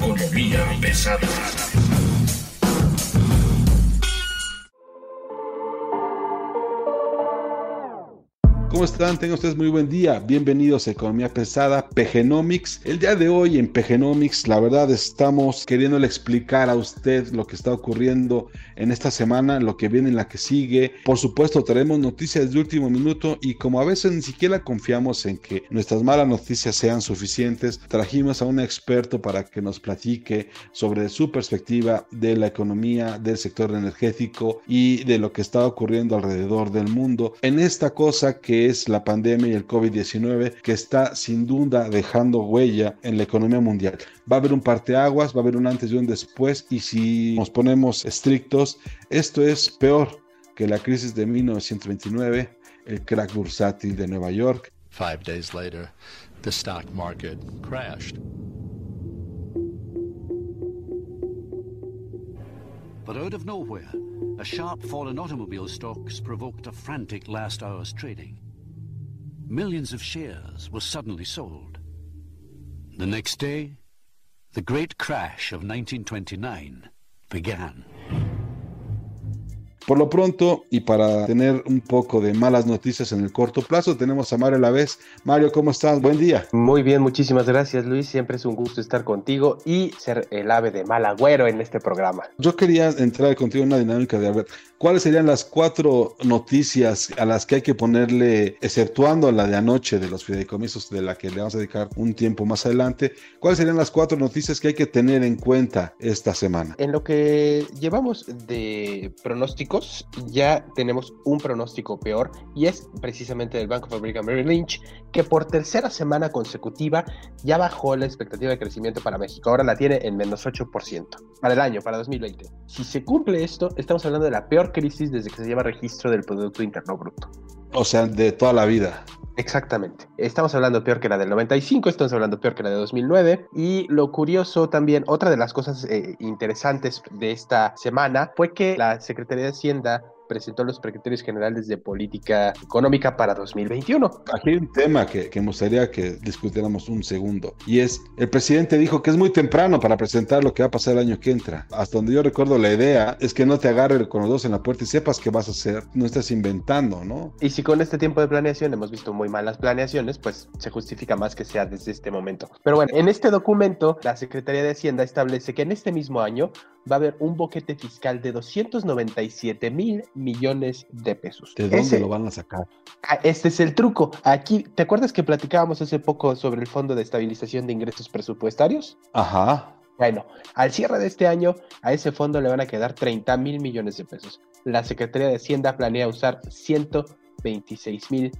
people today. Economía pesada. ¿Cómo están? Tengan ustedes muy buen día. Bienvenidos a Economía Pesada, Pegenomics. El día de hoy en Pegenomics, la verdad estamos queriéndole explicar a usted lo que está ocurriendo en esta semana, lo que viene en la que sigue. Por supuesto, traemos noticias de último minuto y como a veces ni siquiera confiamos en que nuestras malas noticias sean suficientes, trajimos a un experto para que nos platique sobre su perspectiva de la economía, del sector energético y de lo que está ocurriendo alrededor del mundo en esta cosa que es la pandemia y el COVID-19 que está sin duda dejando huella en la economía mundial. Va a haber un parteaguas, va a haber un antes y un después y si nos ponemos estrictos, esto es peor que la crisis de 1929, el crack bursátil de Nueva York. Five days later, the stock market crashed. But out of nowhere, a sharp fall in automobile stocks provoked a frantic last hour's trading. Millions of shares were suddenly sold. The next day, the great crash of 1929 began. Por lo pronto, y para tener un poco de malas noticias en el corto plazo, tenemos a Mario Lavés. Mario, ¿cómo estás? Buen día. Muy bien, muchísimas gracias Luis. Siempre es un gusto estar contigo y ser el ave de mal agüero en este programa. Yo quería entrar contigo en una dinámica de a ver, ¿cuáles serían las cuatro noticias a las que hay que ponerle, exceptuando la de anoche de los fideicomisos, de la que le vamos a dedicar un tiempo más adelante, cuáles serían las cuatro noticias que hay que tener en cuenta esta semana? En lo que llevamos de pronósticos, ya tenemos un pronóstico peor y es precisamente del Bank of America Merrill Lynch, que por tercera semana consecutiva ya bajó la expectativa de crecimiento para México. Ahora la tiene en menos 8% para el año, para 2020. Si se cumple esto, estamos hablando de la peor crisis desde que se lleva registro del Producto Interno Bruto. O sea, de toda la vida. Exactamente. Estamos hablando peor que la del 95, estamos hablando peor que la de 2009. Y lo curioso también, otra de las cosas eh, interesantes de esta semana fue que la Secretaría de Hacienda presentó los criterios generales de política económica para 2021. Aquí hay un tema que, que me gustaría que discutiéramos un segundo y es, el presidente dijo que es muy temprano para presentar lo que va a pasar el año que entra. Hasta donde yo recuerdo la idea es que no te agarre con los dos en la puerta y sepas qué vas a hacer, no estás inventando, ¿no? Y si con este tiempo de planeación hemos visto muy malas planeaciones, pues se justifica más que sea desde este momento. Pero bueno, en este documento la Secretaría de Hacienda establece que en este mismo año va a haber un boquete fiscal de 297 mil millones de pesos. ¿De dónde Ese- lo van a sacar? Ah, Este es el truco. Aquí, ¿te acuerdas que platicábamos hace poco sobre el Fondo de Estabilización de Ingresos Presupuestarios? Ajá. Bueno, al cierre de este año, a ese fondo le van a quedar 30 mil millones de pesos. La Secretaría de Hacienda planea usar 126 mil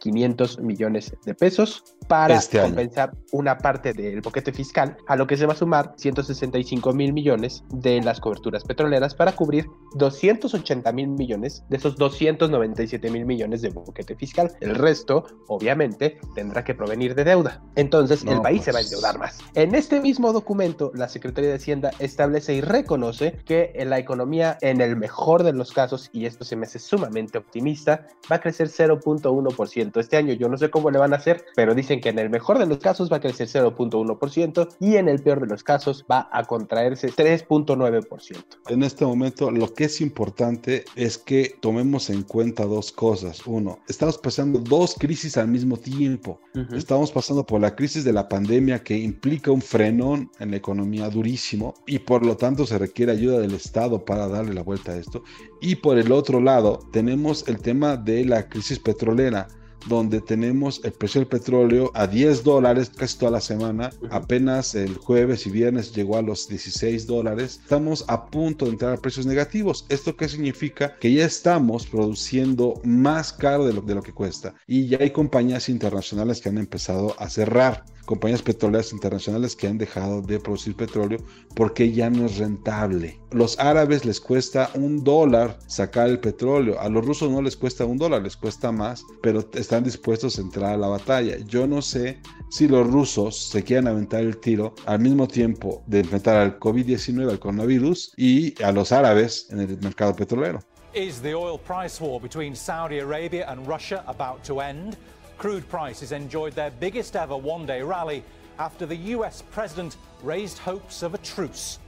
500 millones de pesos para Este compensar una parte del boquete fiscal, a lo que se va a sumar 165 mil millones de las coberturas petroleras para cubrir 280 mil millones de esos 297 mil millones de boquete fiscal. El resto, obviamente, tendrá que provenir de deuda. Entonces, el país se va a pues. endeudar más. En este mismo documento, la Secretaría de Hacienda establece y reconoce que la economía, en el mejor de los casos, y esto se me hace sumamente optimista, va a crecer 0.1% este año. Yo no sé cómo le van a hacer, pero dicen que en el mejor de los casos va a crecer 0.1% y en el peor de los casos va a contraerse 3.9%. En este momento lo que es importante es que tomemos en cuenta dos cosas. Uno, estamos pasando dos crisis al mismo tiempo. Estamos pasando por la crisis de la pandemia que implica un frenón en la economía durísimo y por lo tanto se requiere ayuda del Estado para darle la vuelta a esto. Y por el otro lado tenemos el tema de la crisis petrolera donde tenemos el precio del petróleo a 10 dólares casi toda la semana. Apenas el jueves y viernes llegó a los 16 dólares. Estamos a punto de entrar a precios negativos. ¿Esto qué significa? Que ya estamos produciendo más caro de lo, de lo que cuesta. Y ya hay compañías internacionales que han empezado a cerrar compañías petroleras internacionales que han dejado de producir petróleo porque ya no es rentable. Los árabes les cuesta un dólar sacar el petróleo, a los rusos no les cuesta un dólar, les cuesta más, pero están dispuestos a entrar a la batalla. Yo no sé si los rusos se quieren aventar el tiro al mismo tiempo de enfrentar al COVID-19, al coronavirus, y a los árabes en el mercado petrolero. Is the oil price war between Saudi Arabia and Russia about to end? Crude prices enjoyed their biggest ever one day rally after the US president raised hopes of a truce.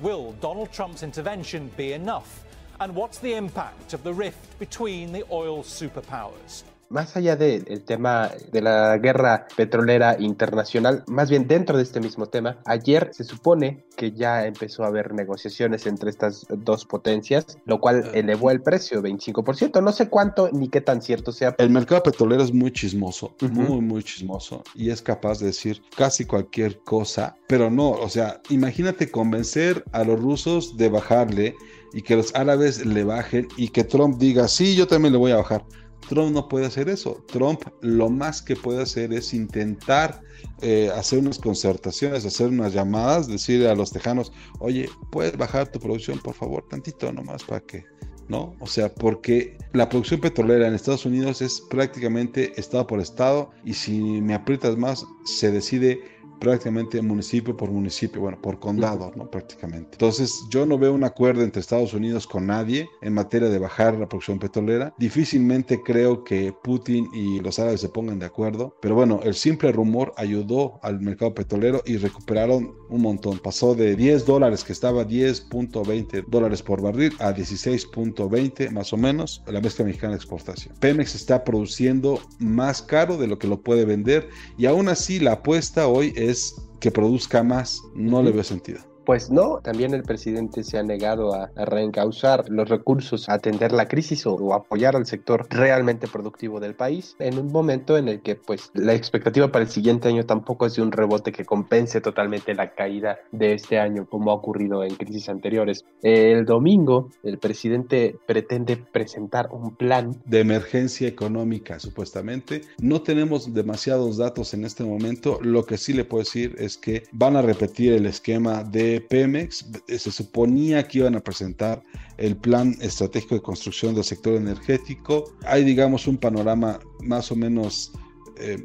Will Donald Trump's intervention be enough? And what's the impact of the rift between the oil superpowers? Más allá del tema de la guerra petrolera internacional, más bien dentro de este mismo tema, ayer se supone que ya empezó a haber negociaciones entre estas dos potencias, lo cual ah. elevó el precio 25%. No sé cuánto ni qué tan cierto sea. El mercado petrolero es muy chismoso, muy, muy chismoso, y es capaz de decir casi cualquier cosa, pero no, o sea, imagínate convencer a los rusos de bajarle y que los árabes le bajen y que Trump diga, sí, yo también le voy a bajar. Trump no puede hacer eso. Trump lo más que puede hacer es intentar eh, hacer unas concertaciones, hacer unas llamadas, decirle a los tejanos, oye, ¿puedes bajar tu producción, por favor, tantito nomás para que, ¿no? O sea, porque la producción petrolera en Estados Unidos es prácticamente estado por estado y si me aprietas más, se decide prácticamente municipio por municipio, bueno, por condado, ¿no? Prácticamente. Entonces, yo no veo un acuerdo entre Estados Unidos con nadie en materia de bajar la producción petrolera. Difícilmente creo que Putin y los árabes se pongan de acuerdo, pero bueno, el simple rumor ayudó al mercado petrolero y recuperaron un montón. Pasó de 10 dólares, que estaba 10.20 dólares por barril, a 16.20 más o menos, la mezcla mexicana de exportación. Pemex está produciendo más caro de lo que lo puede vender y aún así la apuesta hoy es es que produzca más, no le veo sentido. Pues no, también el presidente se ha negado a, reencauzar los recursos, a atender la crisis o, apoyar al sector realmente productivo del país en un momento en el que pues la expectativa para el siguiente año tampoco es de un rebote que compense totalmente la caída de este año como ha ocurrido en crisis anteriores. El domingo el presidente pretende presentar un plan de emergencia económica supuestamente. No tenemos demasiados datos en este momento, lo que sí le puedo decir es que van a repetir el esquema de Pemex, se suponía que iban a presentar el plan estratégico de construcción del sector energético. Hay, digamos, un panorama más o menos, eh,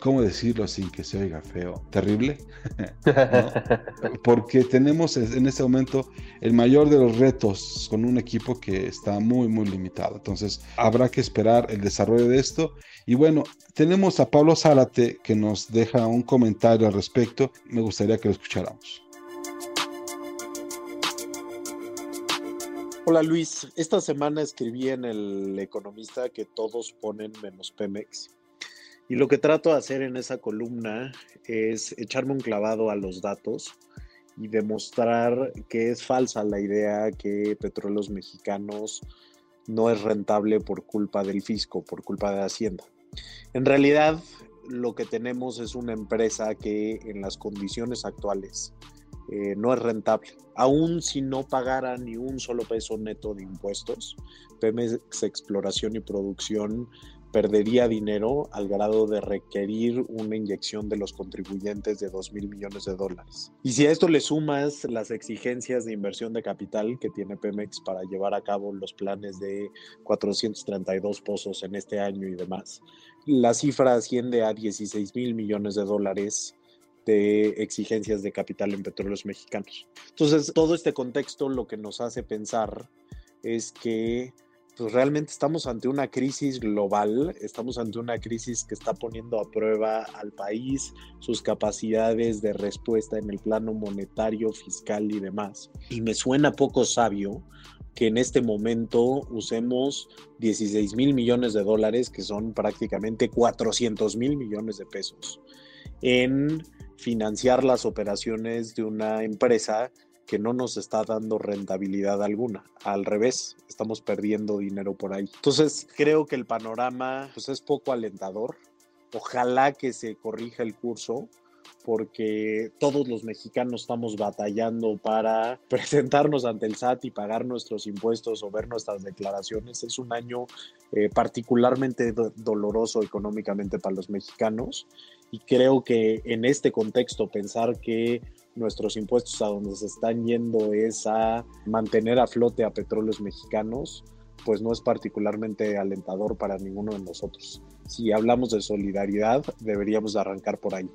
¿cómo decirlo sin que se oiga feo? Terrible. Porque tenemos en este momento el mayor de los retos con un equipo que está muy, muy limitado. Entonces, habrá que esperar el desarrollo de esto. Y bueno, tenemos a Pablo Zárate que nos deja un comentario al respecto. Me gustaría que lo escucháramos. Hola Luis, esta semana escribí en El Economista que todos ponen menos Pemex. Y lo que trato de hacer en esa columna es echarme un clavado a los datos y demostrar que es falsa la idea que Petróleos Mexicanos no es rentable por culpa del fisco, por culpa de Hacienda. En realidad, lo que tenemos es una empresa que en las condiciones actuales eh, no es rentable. Aún si no pagara ni un solo peso neto de impuestos, Pemex Exploración y Producción perdería dinero al grado de requerir una inyección de los contribuyentes de 2 mil millones de dólares. Y si a esto le sumas las exigencias de inversión de capital que tiene Pemex para llevar a cabo los planes de 432 pozos en este año y demás, la cifra asciende a 16 mil millones de dólares de exigencias de capital en petróleos mexicanos. Entonces, todo este contexto lo que nos hace pensar es que pues realmente estamos ante una crisis global, estamos ante una crisis que está poniendo a prueba al país, sus capacidades de respuesta en el plano monetario, fiscal y demás. Y me suena poco sabio que en este momento usemos 16 mil millones de dólares, que son prácticamente 400 mil millones de pesos, en financiar las operaciones de una empresa que no nos está dando rentabilidad alguna. Al revés, estamos perdiendo dinero por ahí. Entonces, creo que el panorama pues, es poco alentador. Ojalá que se corrija el curso porque todos los mexicanos estamos batallando para presentarnos ante el SAT y pagar nuestros impuestos o ver nuestras declaraciones. Es un año eh, particularmente doloroso económicamente para los mexicanos y creo que en este contexto pensar que nuestros impuestos a donde se están yendo es a mantener a flote a petróleos mexicanos, pues no es particularmente alentador para ninguno de nosotros. Si hablamos de solidaridad, deberíamos arrancar por ahí.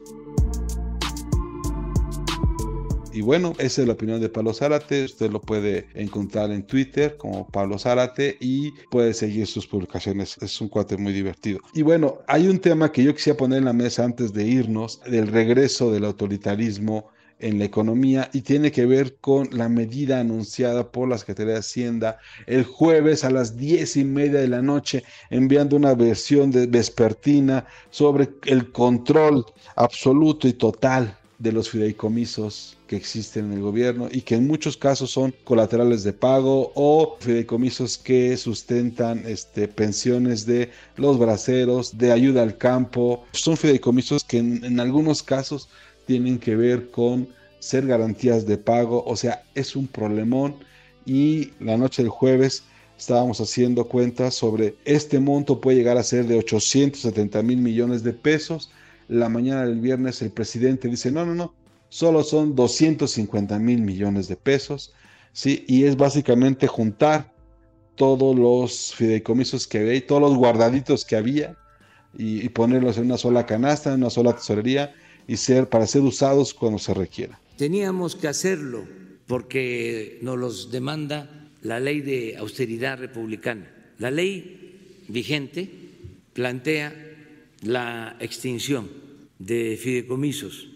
Y bueno, esa es la opinión de Pablo Zárate. Usted lo puede encontrar en Twitter como Pablo Zárate y puede seguir sus publicaciones. Es un cuate muy divertido. Y bueno, hay un tema que yo quisiera poner en la mesa antes de irnos, del regreso del autoritarismo en la economía y tiene que ver con la medida anunciada por la Secretaría de Hacienda el jueves a las diez y media de la noche, enviando una versión de vespertina sobre el control absoluto y total de los fideicomisos que existen en el gobierno y que en muchos casos son colaterales de pago o fideicomisos que sustentan este, pensiones de los braceros, de ayuda al campo. Son fideicomisos que en, en algunos casos tienen que ver con ser garantías de pago, o sea, es un problemón y la noche del jueves estábamos haciendo cuentas sobre este monto puede llegar a ser de 870 mil millones de pesos la mañana del viernes el presidente dice, no, no, no, solo son 250 mil millones de pesos, ¿sí? Y es básicamente juntar todos los fideicomisos que había y todos los guardaditos que había y, ponerlos en una sola canasta, en una sola tesorería y ser para ser usados cuando se requiera. Teníamos que hacerlo porque nos los demanda la ley de austeridad republicana. La ley vigente plantea la extinción de fideicomisos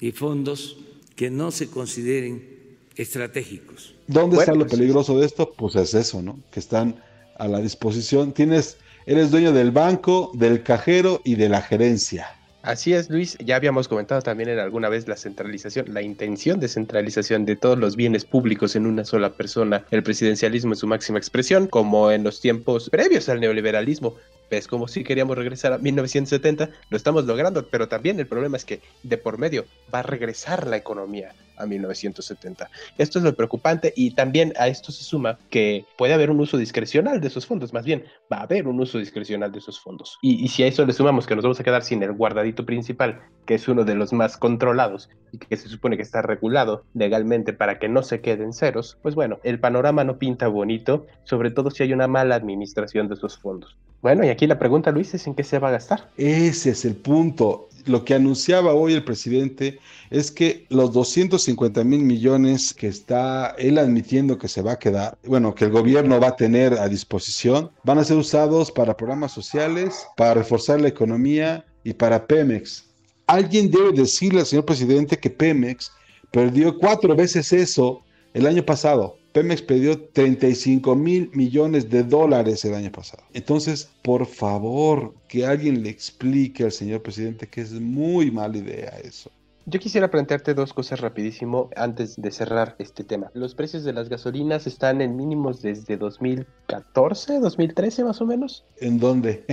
y fondos que no se consideren estratégicos. ¿Dónde está lo pues, peligroso de esto? Pues es eso, ¿no? Que están a la disposición. Tienes, eres dueño del banco, del cajero y de la gerencia. Así es, Luis. Ya habíamos comentado también en alguna vez la centralización, la intención de centralización de todos los bienes públicos en una sola persona, el presidencialismo en su máxima expresión, como en los tiempos previos al neoliberalismo. Es como si queríamos regresar a 1970, lo estamos logrando, pero también el problema es que de por medio va a regresar la economía a 1970. Esto es lo preocupante y también a esto se suma que puede haber un uso discrecional de esos fondos, más bien va a haber un uso discrecional de esos fondos. Y, y, si a eso le sumamos que nos vamos a quedar sin el guardadito principal, que es uno de los más controlados y que se supone que está regulado legalmente para que no se queden ceros, pues bueno, el panorama no pinta bonito, sobre todo si hay una mala administración de esos fondos. Bueno, y aquí la pregunta, Luis, es en qué se va a gastar. Ese es el punto. Lo que anunciaba hoy el presidente es que los 250 mil millones que está él admitiendo que se va a quedar, bueno, que el gobierno va a tener a disposición, van a ser usados para programas sociales, para reforzar la economía y para Pemex. Alguien debe decirle al señor presidente que Pemex perdió cuatro veces eso el año pasado. Pemex perdió 35 mil millones de dólares el año pasado. Entonces, por favor, que alguien le explique al señor presidente que es muy mala idea eso. Yo quisiera plantearte dos cosas rapidísimo antes de cerrar este tema. Los precios de las gasolinas están en mínimos desde 2014, 2013 más o menos. ¿En dónde?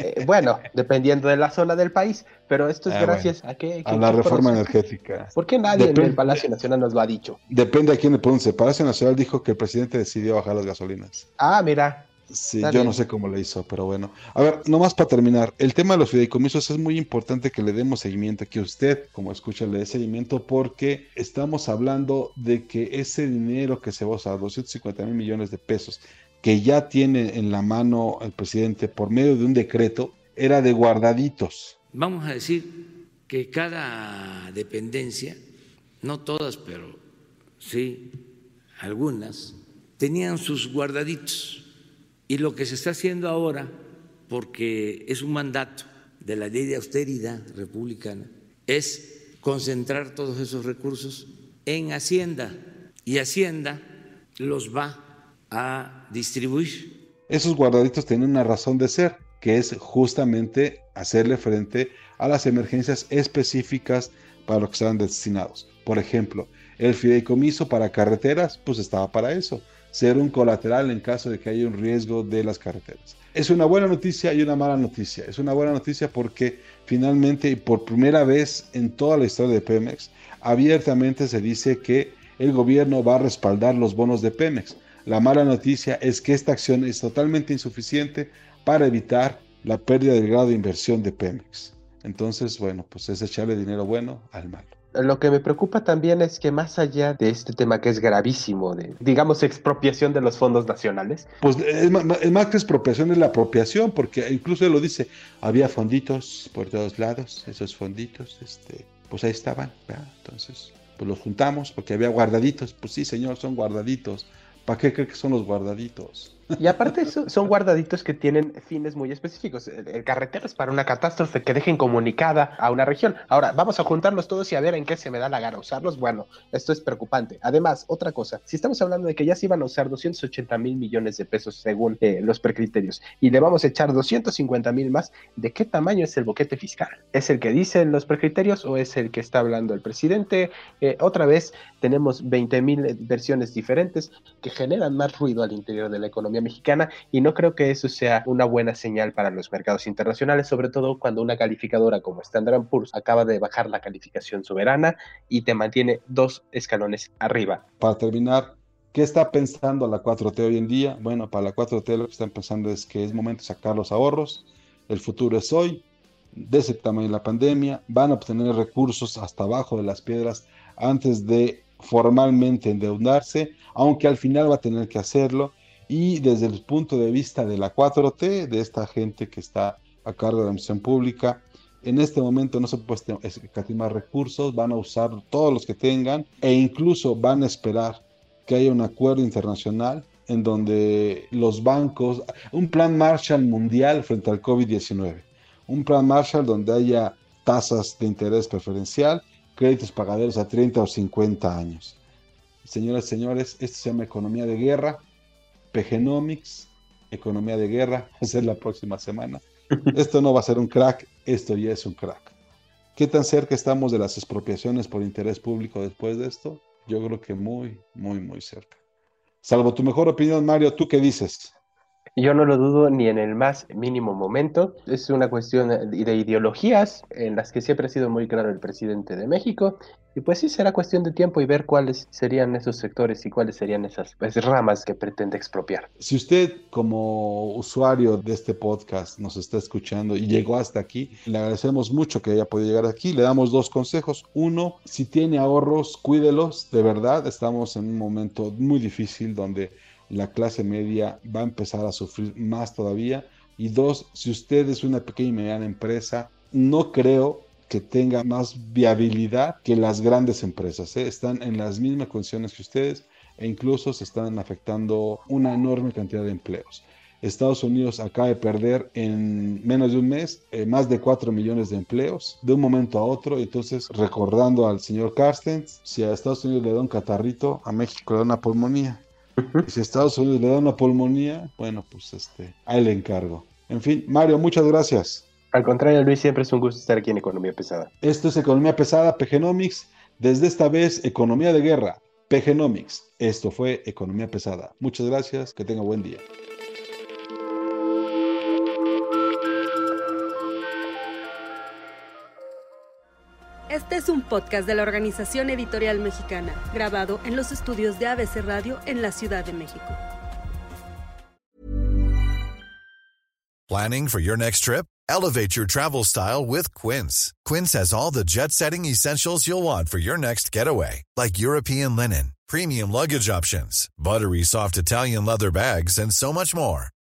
Eh, bueno, dependiendo de la zona del país, pero esto es ah, gracias a que... A la reforma energética. ¿Por qué nadie en el Palacio Nacional nos lo ha dicho? Depende a quién le pregunte. El Palacio Nacional dijo que el presidente decidió bajar las gasolinas. Ah, mira, Sí, yo no sé cómo le hizo, pero bueno. A ver, nomás para terminar, el tema de los fideicomisos es muy importante que le demos seguimiento, que usted, como escucha, le dé seguimiento, porque estamos hablando de que ese dinero que se va a usar, 250 mil millones de pesos, que ya tiene en la mano el presidente por medio de un decreto, era de guardaditos. Vamos a decir que cada dependencia, no todas, pero sí algunas, tenían sus guardaditos y lo que se está haciendo ahora, porque es un mandato de la ley de austeridad republicana, es concentrar todos esos recursos en Hacienda y Hacienda los va a distribuir. Esos guardaditos tienen una razón de ser, que es justamente hacerle frente a las emergencias específicas para lo que están destinados. Por ejemplo, El fideicomiso para carreteras, pues estaba para eso, ser un colateral en caso de que haya un riesgo de las carreteras. Es una buena noticia y una mala noticia. Es una buena noticia porque finalmente y por primera vez en toda la historia de Pemex, abiertamente se dice que el gobierno va a respaldar los bonos de Pemex. La mala noticia es que esta acción es totalmente insuficiente para evitar la pérdida del grado de inversión de Pemex. Entonces, bueno, pues es echarle dinero bueno al malo. Lo que me preocupa también es que más allá de este tema que es gravísimo, de digamos expropiación de los fondos nacionales. Pues es más, que expropiación es la apropiación, porque incluso él lo dice, había fonditos por todos lados, esos fonditos, este, pues ahí estaban, entonces pues los juntamos porque había guardaditos, pues sí señor, son guardaditos, ¿para qué cree que son los guardaditos? Y aparte son guardaditos que tienen fines muy específicos. El, carretero es para una catástrofe que dejen comunicada a una región. Ahora, vamos a juntarlos todos y a ver en qué se me da la gana usarlos. Bueno, esto es preocupante. Además, otra cosa, si estamos hablando de que ya se iban a usar 280 mil millones de pesos según eh, los precriterios y le vamos a echar 250 mil más, ¿de qué tamaño es el boquete fiscal? ¿Es el que dicen los precriterios o es el que está hablando el presidente? Eh, otra vez, tenemos 20 mil versiones diferentes que generan más ruido al interior de la economía mexicana y no creo que eso sea una buena señal para los mercados internacionales, sobre todo cuando una calificadora como Standard Poor's acaba de bajar la calificación soberana y te mantiene dos escalones arriba. Para terminar, ¿qué está pensando la 4T hoy en día? Bueno, para la 4T lo que están pensando es que es momento de sacar los ahorros, el futuro es hoy, de ese tamaño la pandemia, van a obtener recursos hasta abajo de las piedras antes de formalmente endeudarse, aunque al final va a tener que hacerlo y desde el punto de vista de la 4T, de esta gente que está a cargo de la misión pública, en este momento no se puede escatimar recursos, van a usar todos los que tengan e incluso van a esperar que haya un acuerdo internacional en donde los bancos, un plan Marshall mundial frente al COVID-19, un plan Marshall donde haya tasas de interés preferencial, créditos pagaderos a 30 o 50 años. Señoras y señores, esto se llama economía de guerra PGnomics, economía de guerra, va a ser la próxima semana. Esto no va a ser un crack, esto ya es un crack. ¿Qué tan cerca estamos de las expropiaciones por interés público después de esto? Yo creo que muy, muy, muy cerca. Salvo tu mejor opinión, Mario, ¿tú qué dices? Yo no lo dudo ni en el más mínimo momento. Es una cuestión de ideologías en las que siempre ha sido muy claro el presidente de México. Y pues sí, será cuestión de tiempo y ver cuáles serían esos sectores y cuáles serían esas pues, ramas que pretende expropiar. Si usted como usuario de este podcast nos está escuchando y llegó hasta aquí, le agradecemos mucho que haya podido llegar aquí. Le damos dos consejos. Uno, si tiene ahorros, cuídelos. De verdad, estamos en un momento muy difícil donde la clase media va a empezar a sufrir más todavía. Y dos, si usted es una pequeña y mediana empresa, no creo que tenga más viabilidad que las grandes empresas. ¿eh? Están en las mismas condiciones que ustedes e incluso se están afectando una enorme cantidad de empleos. Estados Unidos acaba de perder en menos de un mes eh, más de 4 millones de empleos de un momento a otro. Entonces, recordando al señor Carstens, si a Estados Unidos le da un catarrito, a México le da una pulmonía. Y si a Estados Unidos le da una pulmonía, bueno, pues este, ahí le encargo. En fin, Mario, muchas gracias. Al contrario, Luis, siempre es un gusto estar aquí en Economía Pesada. Esto es Economía Pesada, PGnomics. Desde esta vez, Economía de Guerra, PGnomics. Esto fue Economía Pesada. Muchas gracias, que tenga buen día. Este es un podcast de la Organización Editorial Mexicana, grabado en los estudios de ABC Radio en la Ciudad de México. Planning for your next trip? Elevate your travel style with Quince. Quince has all the jet-setting essentials you'll want for your next getaway, like European linen, premium luggage options, buttery soft Italian leather bags, and so much more.